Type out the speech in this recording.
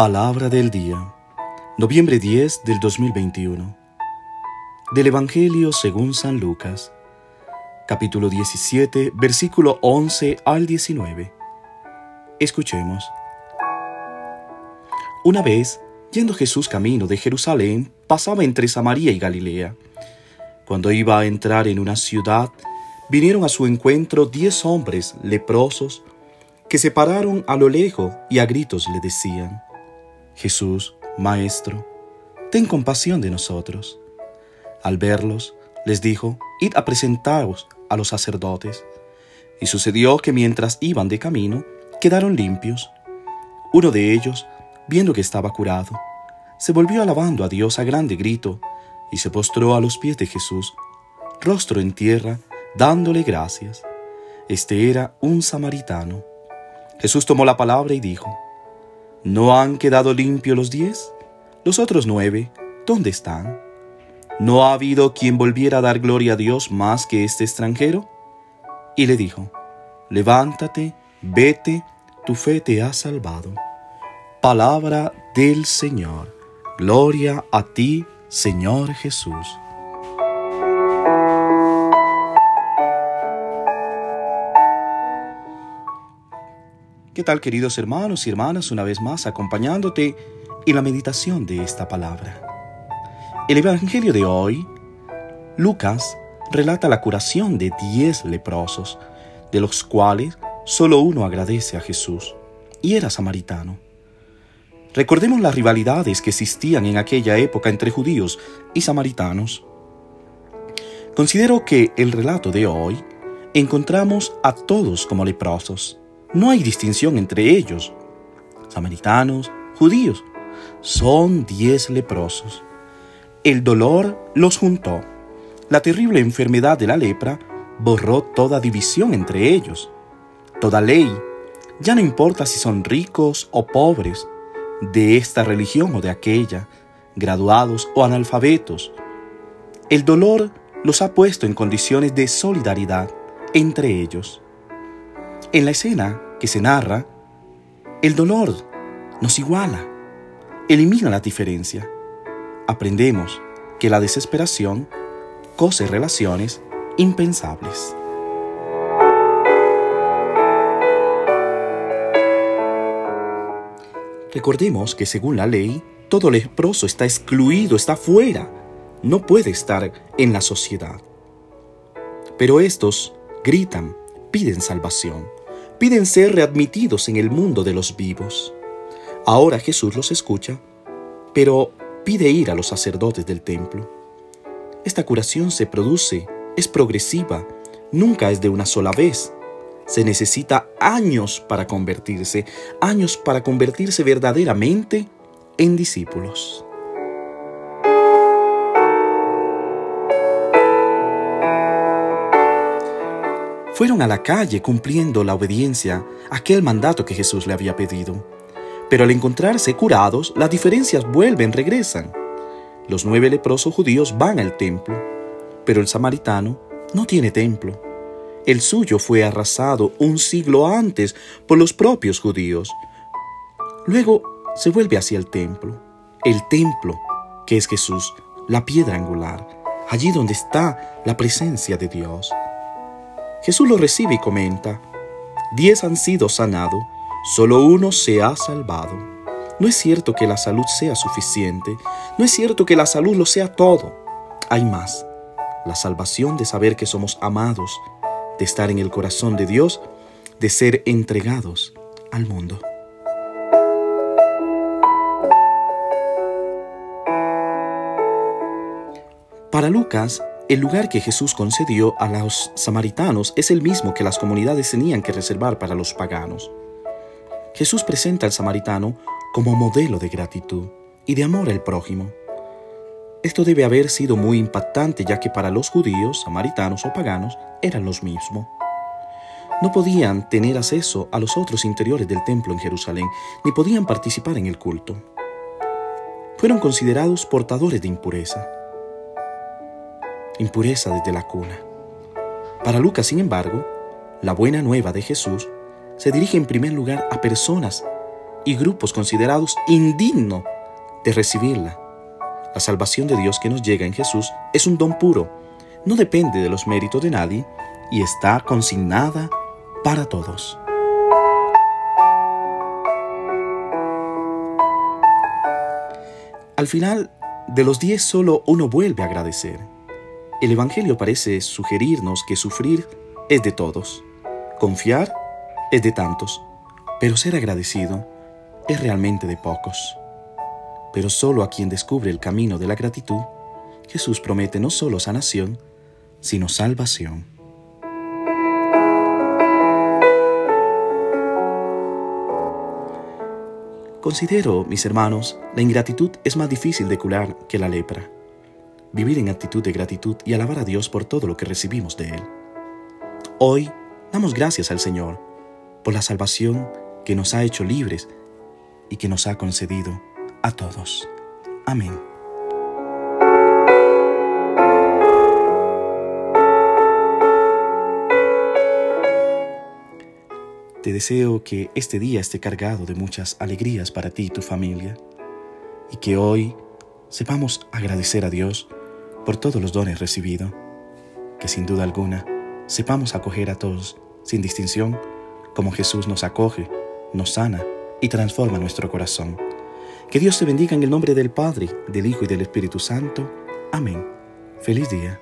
Palabra del día, noviembre 10 del 2021. Del Evangelio según San Lucas, capítulo 17, versículo 11 al 19. Escuchemos. Una vez, yendo Jesús camino de Jerusalén, pasaba entre Samaria y Galilea. Cuando iba a entrar en una ciudad, vinieron a su encuentro diez hombres leprosos que se pararon a lo lejos y a gritos le decían, Jesús, Maestro, ten compasión de nosotros. Al verlos, les dijo, Id a presentaros a los sacerdotes. Y sucedió que mientras iban de camino, quedaron limpios. Uno de ellos, viendo que estaba curado, se volvió alabando a Dios a grande grito, y se postró a los pies de Jesús, rostro en tierra, dándole gracias. Este era un samaritano. Jesús tomó la palabra y dijo, ¿No han quedado limpios los diez? Los otros nueve, ¿dónde están? ¿No ha habido quien volviera a dar gloria a Dios más que este extranjero? Y le dijo, Levántate, vete, tu fe te ha salvado. Palabra del Señor. Gloria a ti, Señor Jesús. ¿Qué tal queridos hermanos y hermanas? Una vez más acompañándote en la meditación de esta palabra. El Evangelio de hoy, Lucas, relata la curación de diez leprosos, de los cuales solo uno agradece a Jesús, y era samaritano. Recordemos las rivalidades que existían en aquella época entre judíos y samaritanos. Considero que el relato de hoy encontramos a todos como leprosos no hay distinción entre ellos. Samaritanos, judíos, son diez leprosos. El dolor los juntó. La terrible enfermedad de la lepra borró toda división entre ellos. Toda ley, ya no importa si son ricos o pobres, de esta religión o de aquella, graduados o analfabetos. El dolor los ha puesto en condiciones de solidaridad entre ellos. En la escena que se narra, el dolor nos iguala, elimina la diferencia. Aprendemos que la desesperación cose relaciones impensables. Recordemos que según la ley, todo leproso está excluido, está fuera, no puede estar en la sociedad. Pero estos gritan, piden salvación, piden ser readmitidos en el mundo de los vivos. Ahora Jesús los escucha, pero pide ir a los sacerdotes del templo. Esta curación se produce, es progresiva, nunca es de una sola vez. Se necesita años para convertirse, años para convertirse verdaderamente en discípulos. Fueron a la calle cumpliendo la obediencia aquel mandato que Jesús le había pedido. Pero al encontrarse curados, las diferencias vuelven, regresan. Los nueve leprosos judíos van al templo, pero el samaritano no tiene templo. El suyo fue arrasado un siglo antes por los propios judíos. Luego se vuelve hacia el templo, el templo que es Jesús, la piedra angular, allí donde está la presencia de Dios. Jesús lo recibe y comenta, diez han sido sanados, solo uno se ha salvado. No es cierto que la salud sea suficiente, no es cierto que la salud lo sea todo. Hay más, la salvación de saber que somos amados, de estar en el corazón de Dios, de ser entregados al mundo. Para Lucas, el lugar que Jesús concedió a los samaritanos es el mismo que las comunidades tenían que reservar para los paganos. Jesús presenta al samaritano como modelo de gratitud y de amor al prójimo. Esto debe haber sido muy impactante ya que para los judíos, samaritanos o paganos eran los mismos. No podían tener acceso a los otros interiores del templo en Jerusalén, ni podían participar en el culto. Fueron considerados portadores de impureza impureza desde la cuna. Para Lucas, sin embargo, la buena nueva de Jesús se dirige en primer lugar a personas y grupos considerados indignos de recibirla. La salvación de Dios que nos llega en Jesús es un don puro, no depende de los méritos de nadie y está consignada para todos. Al final de los diez solo uno vuelve a agradecer. El Evangelio parece sugerirnos que sufrir es de todos, confiar es de tantos, pero ser agradecido es realmente de pocos. Pero solo a quien descubre el camino de la gratitud, Jesús promete no solo sanación, sino salvación. Considero, mis hermanos, la ingratitud es más difícil de curar que la lepra. Vivir en actitud de gratitud y alabar a Dios por todo lo que recibimos de Él. Hoy damos gracias al Señor por la salvación que nos ha hecho libres y que nos ha concedido a todos. Amén. Te deseo que este día esté cargado de muchas alegrías para ti y tu familia y que hoy sepamos agradecer a Dios por todos los dones recibidos, que sin duda alguna sepamos acoger a todos sin distinción como Jesús nos acoge, nos sana y transforma nuestro corazón. Que Dios te bendiga en el nombre del Padre, del Hijo y del Espíritu Santo. Amén. Feliz día.